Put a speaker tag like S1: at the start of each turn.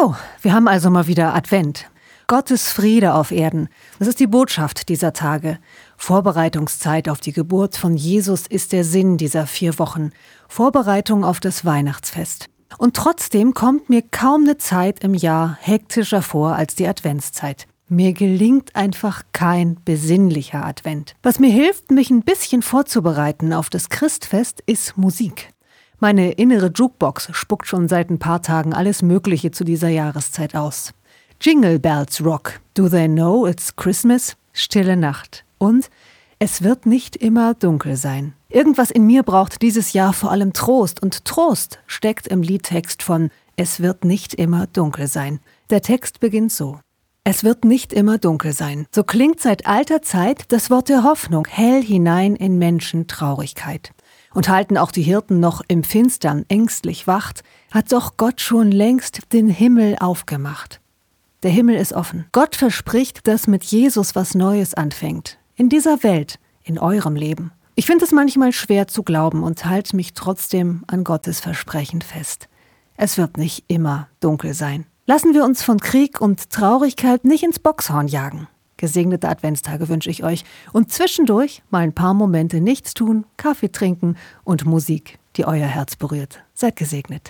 S1: So, wir haben also mal wieder Advent. Gottes Friede auf Erden. Das ist die Botschaft dieser Tage. Vorbereitungszeit auf die Geburt von Jesus ist der Sinn dieser vier Wochen. Vorbereitung auf das Weihnachtsfest. Und trotzdem kommt mir kaum eine Zeit im Jahr hektischer vor als die Adventszeit. Mir gelingt einfach kein besinnlicher Advent. Was mir hilft, mich ein bisschen vorzubereiten auf das Christfest, ist Musik. Meine innere Jukebox spuckt schon seit ein paar Tagen alles Mögliche zu dieser Jahreszeit aus. Jingle Bells Rock. Do they know it's Christmas? Stille Nacht. Und es wird nicht immer dunkel sein. Irgendwas in mir braucht dieses Jahr vor allem Trost und Trost steckt im Liedtext von Es wird nicht immer dunkel sein. Der Text beginnt so. Es wird nicht immer dunkel sein. So klingt seit alter Zeit das Wort der Hoffnung hell hinein in Menschen Traurigkeit und halten auch die Hirten noch im Finstern ängstlich wacht, hat doch Gott schon längst den Himmel aufgemacht. Der Himmel ist offen. Gott verspricht, dass mit Jesus was Neues anfängt. In dieser Welt, in eurem Leben. Ich finde es manchmal schwer zu glauben und halte mich trotzdem an Gottes Versprechen fest. Es wird nicht immer dunkel sein. Lassen wir uns von Krieg und Traurigkeit nicht ins Boxhorn jagen. Gesegnete Adventstage wünsche ich euch und zwischendurch mal ein paar Momente nichts tun, Kaffee trinken und Musik, die euer Herz berührt. Seid gesegnet.